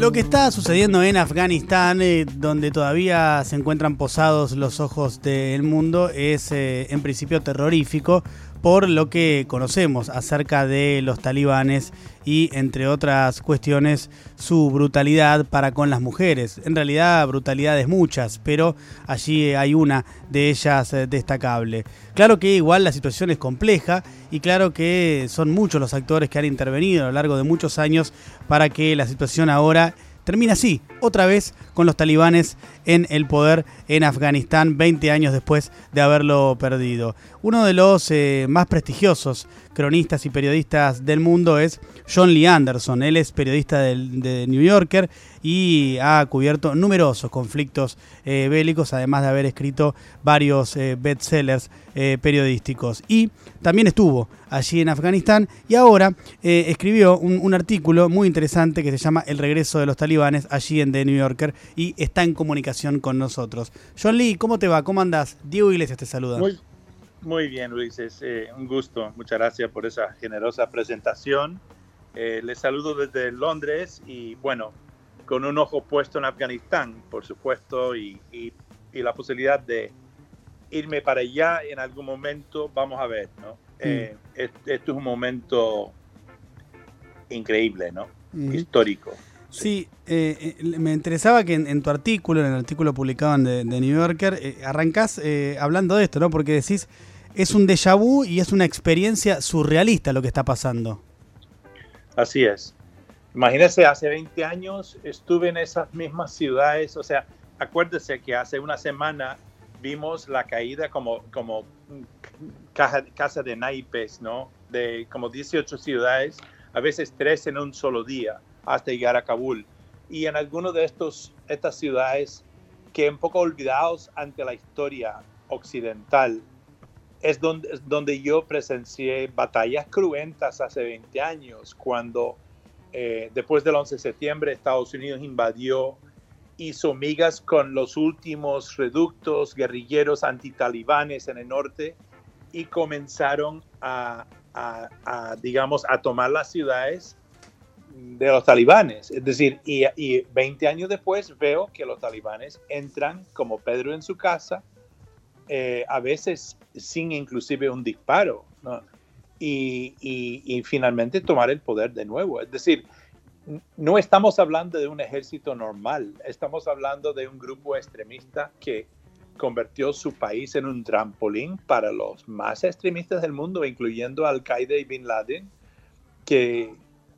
Lo que está sucediendo en Afganistán, eh, donde todavía se encuentran posados los ojos del mundo, es eh, en principio terrorífico por lo que conocemos acerca de los talibanes y, entre otras cuestiones, su brutalidad para con las mujeres. En realidad, brutalidades muchas, pero allí hay una de ellas eh, destacable. Claro que igual la situación es compleja y claro que son muchos los actores que han intervenido a lo largo de muchos años para que la situación ahora termina así, otra vez con los talibanes en el poder en Afganistán 20 años después de haberlo perdido. Uno de los eh, más prestigiosos cronistas y periodistas del mundo es John Lee Anderson. Él es periodista de New Yorker y ha cubierto numerosos conflictos eh, bélicos, además de haber escrito varios eh, bestsellers periodísticos. Y también estuvo allí en Afganistán y ahora escribió un, artículo muy interesante que se llama El regreso de los talibanes allí en The New Yorker y está en comunicación con nosotros. John Lee, ¿cómo te va? ¿Cómo andás? Diego Iglesias te saluda. Muy bien, Luis. Es eh, un gusto. Muchas gracias por esa generosa presentación. Eh, les saludo desde Londres y, bueno, con un ojo puesto en Afganistán, por supuesto, y, y, la posibilidad de irme para allá en algún momento. Vamos a ver, ¿no? Mm. Eh, esto es un momento increíble, ¿no? Histórico. Sí, eh, eh, me interesaba que en, tu artículo, en el artículo publicado en de, New Yorker, eh, arrancás hablando de esto, ¿no? Porque decís, es un déjà vu y es una experiencia surrealista lo que está pasando. Así es. Imagínese, hace 20 años estuve en esas mismas ciudades, o sea, acuérdese que hace una semana vimos la caída como, como caja, casa de naipes, ¿no? De como 18 ciudades, a veces tres en un solo día hasta llegar a Kabul. Y en algunos de estos, estas ciudades que un poco olvidados ante la historia occidental, es donde, donde yo presencié batallas cruentas hace 20 años, cuando eh, después del 11 de septiembre Estados Unidos invadió, hizo migas con los últimos reductos guerrilleros antitalibanes en el norte y comenzaron a, digamos, a tomar las ciudades de los talibanes. Es decir, y, y, 20 años después veo que los talibanes entran como Pedro en su casa, eh, a veces sin inclusive un disparo, y, y, finalmente tomar el poder de nuevo. Es decir, no estamos hablando de un ejército normal, estamos hablando de un grupo extremista que convirtió su país en un trampolín para los más extremistas del mundo, incluyendo Al-Qaeda y Bin Laden, que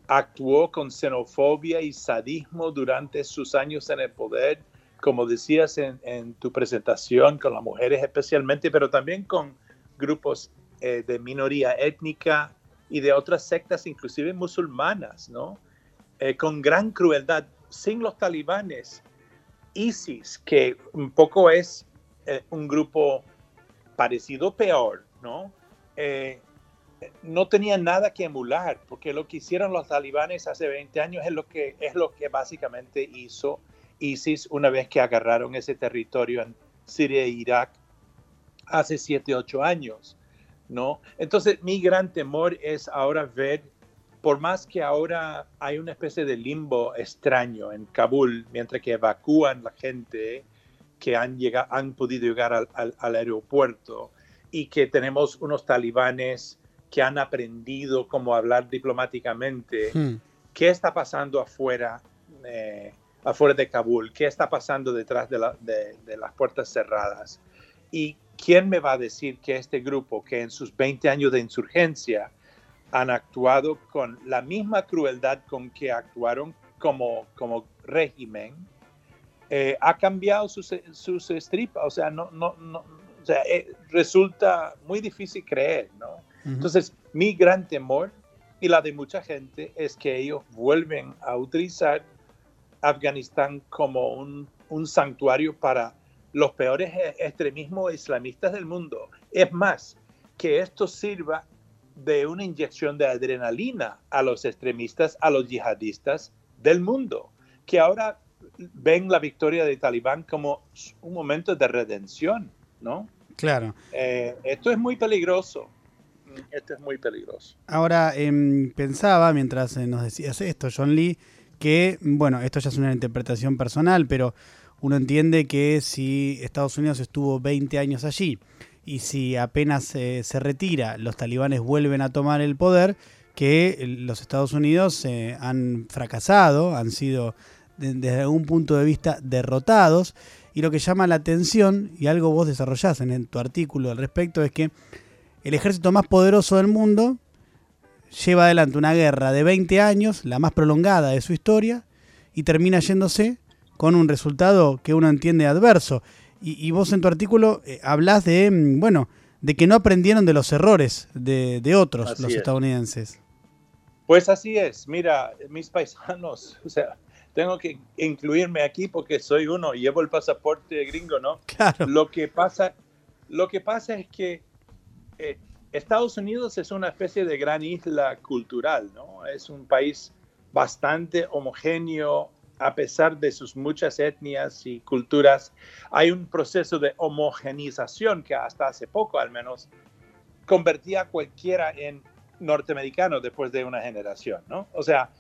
actuó con xenofobia y sadismo durante sus años en el poder, como decías en, tu presentación, con las mujeres especialmente, pero también con grupos eh, de minoría étnica y de otras sectas, inclusive musulmanas, ¿no? Eh, con gran crueldad, sin los talibanes. ISIS, que un poco es eh, un grupo parecido peor, ¿no? no tenía nada que emular, porque lo que hicieron los talibanes hace 20 años es lo que, es lo que básicamente hizo ISIS una vez que agarraron ese territorio en Siria e Irak hace 7, 8 años. ¿no? Entonces, mi gran temor es ahora ver, por más que ahora hay una especie de limbo extraño en Kabul, mientras que evacúan la gente que han, llegado, han podido llegar al, al aeropuerto y que tenemos unos talibanes que han aprendido cómo hablar diplomáticamente. Hmm. ¿Qué está pasando afuera, eh, afuera de Kabul? ¿Qué está pasando detrás de, las puertas cerradas? ¿Y quién me va a decir que este grupo, que en sus 20 años de insurgencia han actuado con la misma crueldad con que actuaron como, como régimen, eh, ha cambiado sus, sus estripas? O sea, no, no, no, o sea, eh, resulta muy difícil creer, ¿no? Entonces, mi gran temor y la de mucha gente es que ellos vuelven a utilizar Afganistán como un, santuario para los peores e, extremismos islamistas del mundo. Es más, que esto sirva de una inyección de adrenalina a los extremistas, a los yihadistas del mundo, que ahora ven la victoria de Talibán como un momento de redención, ¿no? Claro. Eh, esto es muy peligroso esto es muy peligroso. Ahora, em, pensaba, mientras eh, nos decías esto, John Lee, que, bueno, esto ya es una interpretación personal, pero uno entiende que si Estados Unidos estuvo 20 años allí y si apenas eh, se retira, los talibanes vuelven a tomar el poder, que los Estados Unidos eh, han fracasado, han sido desde algún punto de vista derrotados. Y lo que llama la atención, y algo vos desarrollás en, tu artículo al respecto, es que el ejército más poderoso del mundo lleva adelante una guerra de 20 años, la más prolongada de su historia, y termina yéndose con un resultado que uno entiende adverso. Y, vos en tu artículo eh, hablas de, mm, bueno, de que no aprendieron de los errores de, otros, los estadounidenses. Pues así es. Mira, mis paisanos, o sea, tengo que incluirme aquí porque soy uno, llevo el pasaporte gringo, ¿no? Claro. Lo que pasa, lo que pasa es que eh, Estados Unidos es una especie de gran isla cultural, ¿no? Es un país bastante homogéneo a pesar de sus muchas etnias y culturas. Hay un proceso de homogenización que hasta hace poco al menos convertía a cualquiera en norteamericano después de una generación, ¿no? O sea,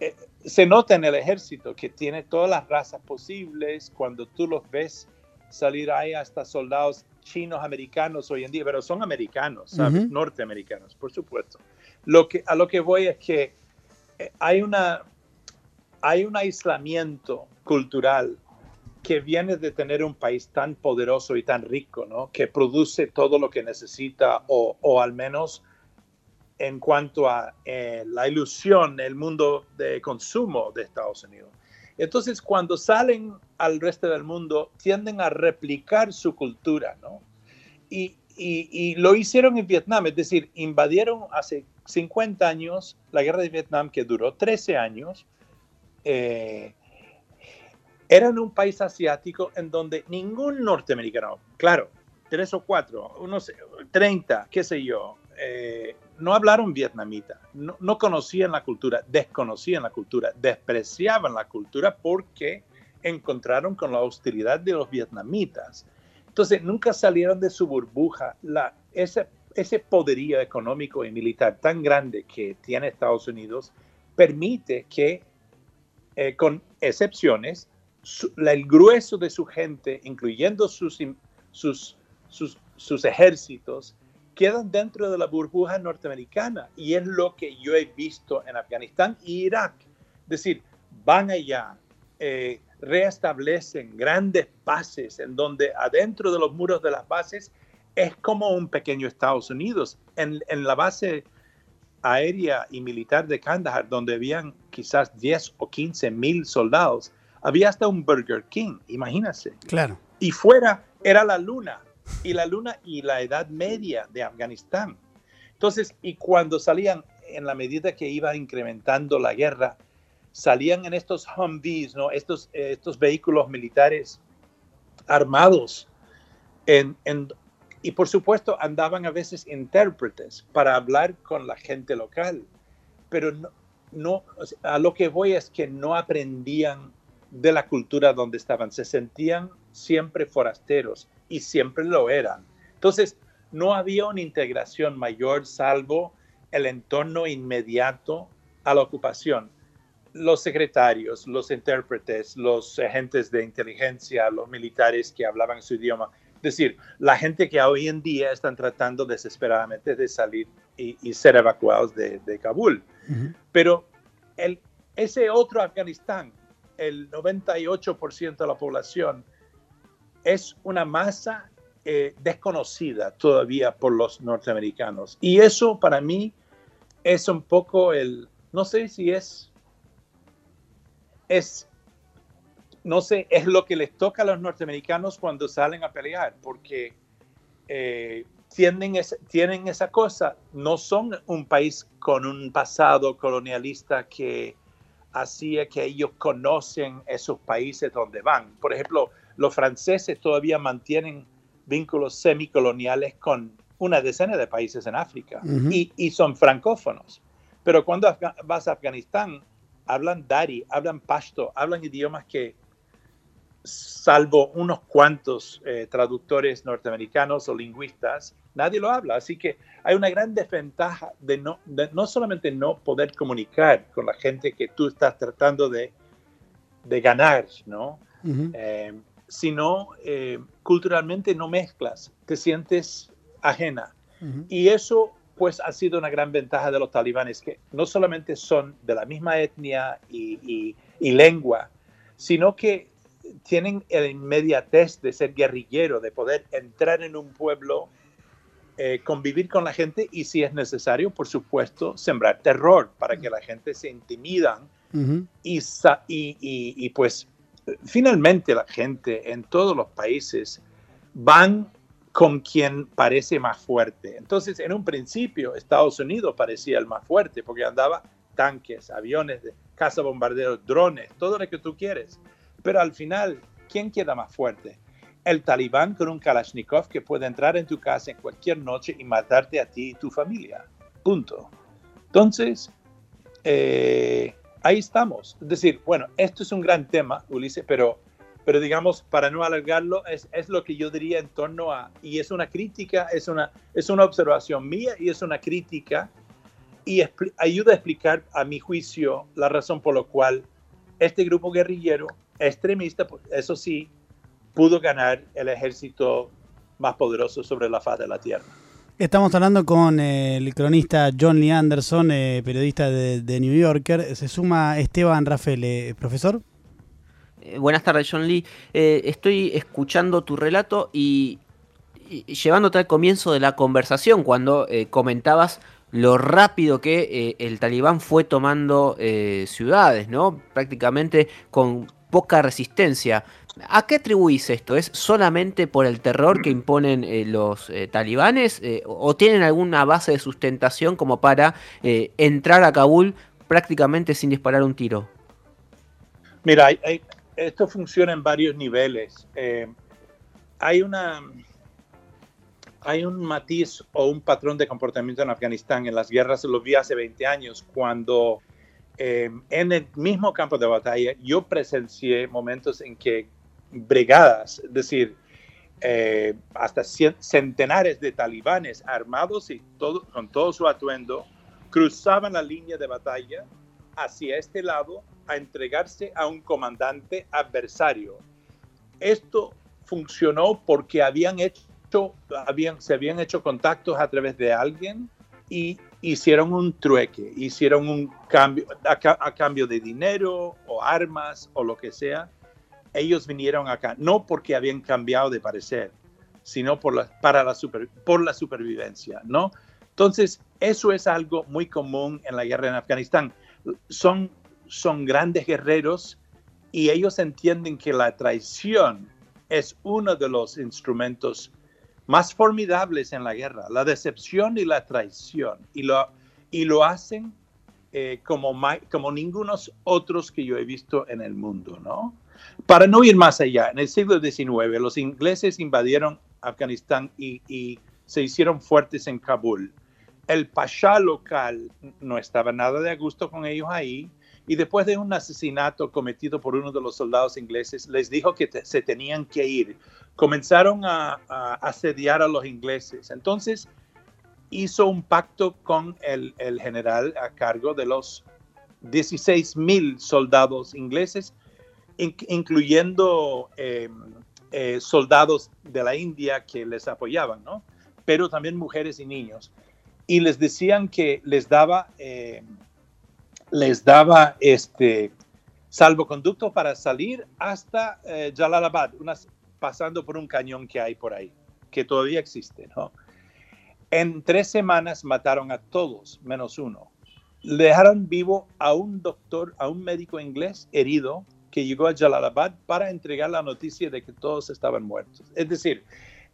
eh, se nota en el ejército que tiene todas las razas posibles. Cuando tú los ves salir ahí hasta soldados chinos americanos hoy en día, pero son americanos, ¿sabes? Norteamericanos, por supuesto. Lo que, a lo que voy es que eh, hay, una, hay un aislamiento cultural que viene de tener un país tan poderoso y tan rico, ¿no? Que produce todo lo que necesita o, o al menos en cuanto a eh, la ilusión, el mundo de consumo de Estados Unidos. Entonces, cuando salen al resto del mundo, tienden a replicar su cultura, ¿no? Y, lo hicieron en Vietnam, es decir, invadieron hace 50 años la guerra de Vietnam, que duró 13 años. Eh, eran un país asiático en donde ningún norteamericano, claro, tres o cuatro, unos 30, qué sé yo, eh, no hablaron vietnamita, no, conocían la cultura, desconocían la cultura, despreciaban la cultura porque encontraron con la hostilidad de los vietnamitas. Entonces, nunca salieron de su burbuja. Ese, poderío económico y militar tan grande que tiene Estados Unidos permite que, eh, con excepciones, el grueso de su gente, incluyendo sus ejércitos, quedan dentro de la burbuja norteamericana y es lo que yo he visto en Afganistán e Irak. Es decir, van allá, eh, reestablecen grandes bases en donde adentro de los muros de las bases es como un pequeño Estados Unidos. En, en la base aérea y militar de Kandahar, donde habían quizás 10 o 15 mil soldados, había hasta un Burger King, imagínense. Claro. Y fuera era la luna, y la luna y la edad media de Afganistán. Entonces, y cuando salían, en la medida que iba incrementando la guerra, salían en estos Humvees, ¿no? estos, estos vehículos militares armados. En, y por supuesto andaban a veces intérpretes para hablar con la gente local, pero no, no, a lo que voy es que no aprendían de la cultura donde estaban, se sentían siempre forasteros y siempre lo eran. Entonces, no había una integración mayor salvo el entorno inmediato a la ocupación. Los secretarios, los intérpretes, los agentes de inteligencia, los militares que hablaban su idioma. Es decir, la gente que hoy en día están tratando desesperadamente de salir y, ser evacuados de, Kabul. Pero el, ese otro Afganistán, el 98% de la población, es una masa eh, desconocida todavía por los norteamericanos. Y eso para mí es un poco el, no sé si es, es, no sé, es lo que les toca a los norteamericanos cuando salen a pelear, porque eh, tienen, tienen esa cosa, no son un país con un pasado colonialista que hacía que ellos conocen esos países donde van. Por ejemplo, los franceses todavía mantienen vínculos semicoloniales con una decena de países en África y, son francófonos. Pero cuando vas a Afganistán, hablan dari, hablan pashto, hablan idiomas que salvo unos cuantos eh, traductores norteamericanos o lingüistas, nadie lo habla. Así que hay una gran desventaja de no, no solamente no poder comunicar con la gente que tú estás tratando de, de ganar, ¿no? Eh, sino eh, culturalmente no mezclas, te sientes ajena. Y eso pues ha sido una gran ventaja de los talibanes, que no solamente son de la misma etnia y, y lengua, sino que tienen el inmediatez de ser guerrillero, de poder entrar en un pueblo, eh, convivir con la gente y si es necesario, por supuesto, sembrar terror para que la gente se intimidan y, y, pues finalmente la gente en todos los países van con quien parece más fuerte. Entonces, en un principio, Estados Unidos parecía el más fuerte porque andaba tanques, aviones, caza bombarderos, drones, todo lo que tú quieres. Pero al final, ¿quién queda más fuerte? El talibán con un Kalashnikov que puede entrar en tu casa en cualquier noche y matarte a ti y tu familia. Punto. Entonces, eh, ahí estamos. Es decir, bueno, esto es un gran tema, Ulises, pero, pero digamos, para no alargarlo, es, es lo que yo diría en torno a, y es una crítica, es una, es una observación mía y es una crítica y ayuda a explicar, a mi juicio, la razón por la cual este grupo guerrillero extremista, pues, eso sí, pudo ganar el ejército más poderoso sobre la faz de la tierra. Estamos hablando con el cronista John Lee Anderson, eh, periodista de, New Yorker. Se suma Esteban Rafael, eh, profesor. Eh, buenas tardes, John Lee. estoy escuchando tu relato y, y, llevándote al comienzo de la conversación, cuando comentabas lo rápido que el talibán fue tomando ciudades, ¿no? Prácticamente con poca resistencia. ¿A qué atribuís esto? ¿Es solamente por el terror que imponen eh, los eh, talibanes eh, o tienen alguna base de sustentación como para entrar a Kabul prácticamente sin disparar un tiro? Mira, esto funciona en varios niveles. hay una hay un matiz o un patrón de comportamiento en Afganistán. En las guerras lo vi hace 20 años cuando en el mismo campo de batalla, yo presencié momentos en que brigadas, es decir, eh, hasta centenares de talibanes armados y con todo su atuendo, cruzaban la línea de batalla hacia este lado a entregarse a un comandante adversario. Esto funcionó porque habían hecho, habían, se habían hecho contactos a través de alguien y hicieron un trueque, hicieron un cambio a, cambio de dinero o armas o lo que sea. Ellos vinieron acá, no porque habían cambiado de parecer, sino por la, para la por la supervivencia, ¿no? Entonces, eso es algo muy común en la guerra en Afganistán. Son, son grandes guerreros y ellos entienden que la traición es uno de los instrumentos más formidables en la guerra, la decepción y la traición. Y lo, y lo hacen eh, como, como ningunos otros que yo he visto en el mundo, ¿no? Para no ir más allá, en el siglo XIX los ingleses invadieron Afganistán y, se hicieron fuertes en Kabul. El pasha local no estaba nada de a gusto con ellos ahí y después de un asesinato cometido por uno de los soldados ingleses, les dijo que se tenían que ir. Comenzaron a, asediar a los ingleses. Entonces hizo un pacto con el, general a cargo de los 16 mil soldados ingleses, incluyendo em, eh, soldados de la India que les apoyaban, ¿no? pero también mujeres y niños. Y les decían que les daba... Em, les daba este salvoconducto para salir hasta eh, Jalalabad, pasando por un cañón que hay por ahí, que todavía existe, ¿no? En tres semanas mataron a todos, menos uno. Dejaron vivo a un doctor, a un médico inglés herido que llegó a Jalalabad para entregar la noticia de que todos estaban muertos. Es decir,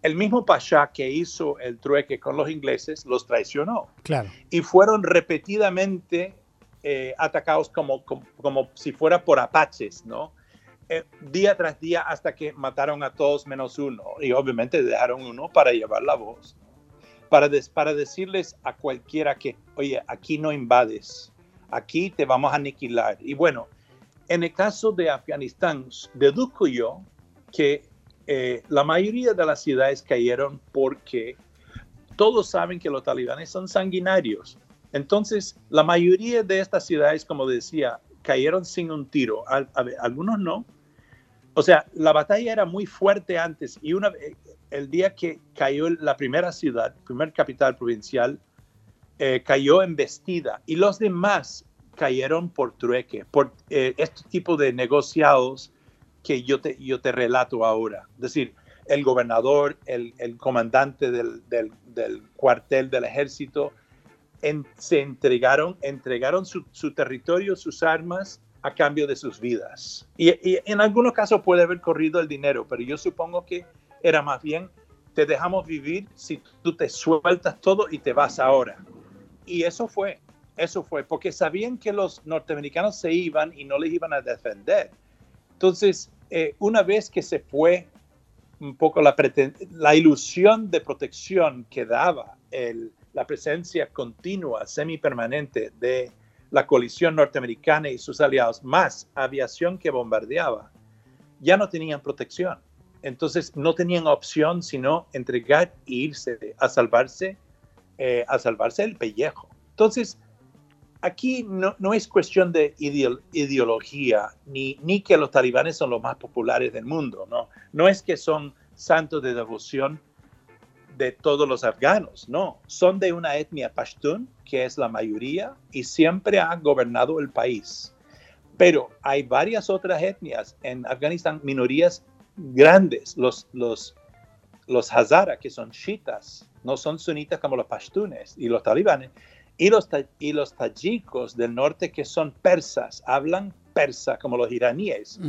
el mismo Pasha que hizo el trueque con los ingleses los traicionó. Claro. Y fueron repetidamente eh, atacados como, como, si fuera por apaches, ¿no? Eh, día tras día hasta que mataron a todos menos uno y obviamente dejaron uno para llevar la voz, para, para decirles a cualquiera que, oye, aquí no invades, aquí te vamos a aniquilar. Y bueno, en el caso de Afganistán, deduzco yo que eh, la mayoría de las ciudades cayeron porque todos saben que los talibanes son sanguinarios. Entonces, la mayoría de estas ciudades, como decía, cayeron sin un tiro. algunos no. O sea, la batalla era muy fuerte antes y una, el día que cayó la primera ciudad, primer capital provincial, eh, cayó embestida y los demás cayeron por trueque, por eh, este tipo de negociados que yo te, yo te relato ahora. Es decir, el gobernador, el, el comandante del, del, del, cuartel del ejército, se entregaron, entregaron su, su, territorio, sus armas a cambio de sus vidas. Y, y, en algunos casos puede haber corrido el dinero, pero yo supongo que era más bien, te dejamos vivir si tú te sueltas todo y te vas ahora. Y eso fue, eso fue, porque sabían que los norteamericanos se iban y no les iban a defender. Entonces, eh, una vez que se fue un poco la, ilusión de protección que daba la presencia continua, semipermanente de la coalición norteamericana y sus aliados, más aviación que bombardeaba, ya no tenían protección. Entonces no tenían opción sino entregar e irse a salvarse, eh, a salvarse el pellejo. Entonces, aquí no, no es cuestión de ideología, ni, ni que los talibanes son los más populares del mundo, ¿no? No es que son santos de devoción de todos los afganos, no, son de una etnia pashtun, que es la mayoría, y siempre han gobernado el país. Pero hay varias otras etnias en Afganistán, minorías grandes, los, los, los Hazara, que son chiitas, no son sunitas como los pashtunes y los talibanes, y los, y los tayikos del norte que son persas, hablan persa como los iraníes.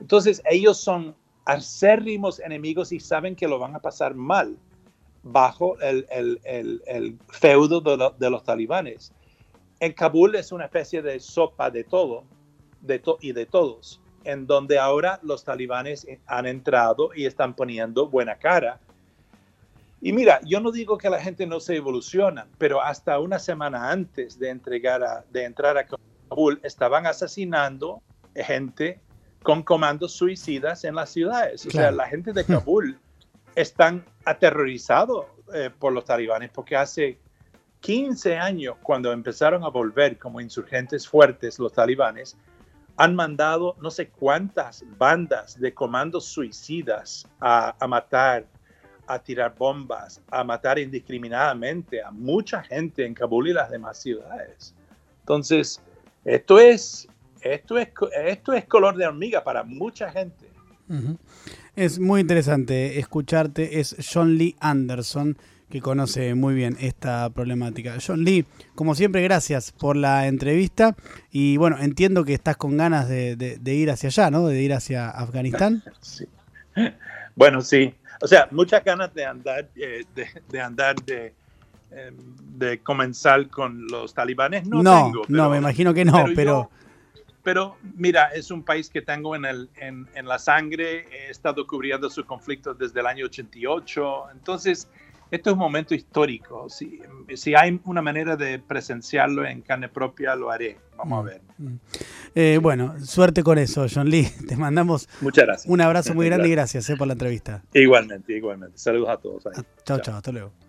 Entonces ellos son acérrimos enemigos y saben que lo van a pasar mal bajo el, el, el, feudo de, de, los talibanes. En Kabul es una especie de sopa de todo de y de todos, en donde ahora los talibanes han entrado y están poniendo buena cara y mira, yo no digo que la gente no se evoluciona, pero hasta una semana antes de, entregar a, de entrar a Kabul estaban asesinando gente con comandos suicidas en las ciudades. O sea, la gente de Kabul están aterrorizados eh, por los talibanes porque hace 15 años, cuando empezaron a volver como insurgentes fuertes los talibanes, han mandado no sé cuántas bandas de comandos suicidas a, a matar a tirar bombas, a matar indiscriminadamente a mucha gente en Kabul y las demás ciudades. Entonces, esto es, esto es, esto es color de hormiga para mucha gente. Es muy interesante escucharte. Es John Lee Anderson que conoce muy bien esta problemática. John Lee, como siempre, gracias por la entrevista. Y bueno, entiendo que estás con ganas de, de ir hacia allá, ¿no? De ir hacia Afganistán. Sí. Bueno, sí, o sea, muchas ganas de andar, eh, de, andar de, em, de comenzar con los talibanes. No, no tengo. no, me imagino que no, pero... Pero, mira, es un país que tengo en, el, en, en, la sangre, he estado cubriendo su conflicto desde el año 88, entonces esto es un momento histórico. Si, si hay una manera de presenciarlo en carne propia, lo haré. Vamos a ver. Mm. Eh, bueno, suerte con eso, John Lee. Te mandamos Muchas gracias. un abrazo muy grande y gracias eh, por la entrevista. Igualmente, igualmente. Saludos a todos. Chao, chao, hasta luego.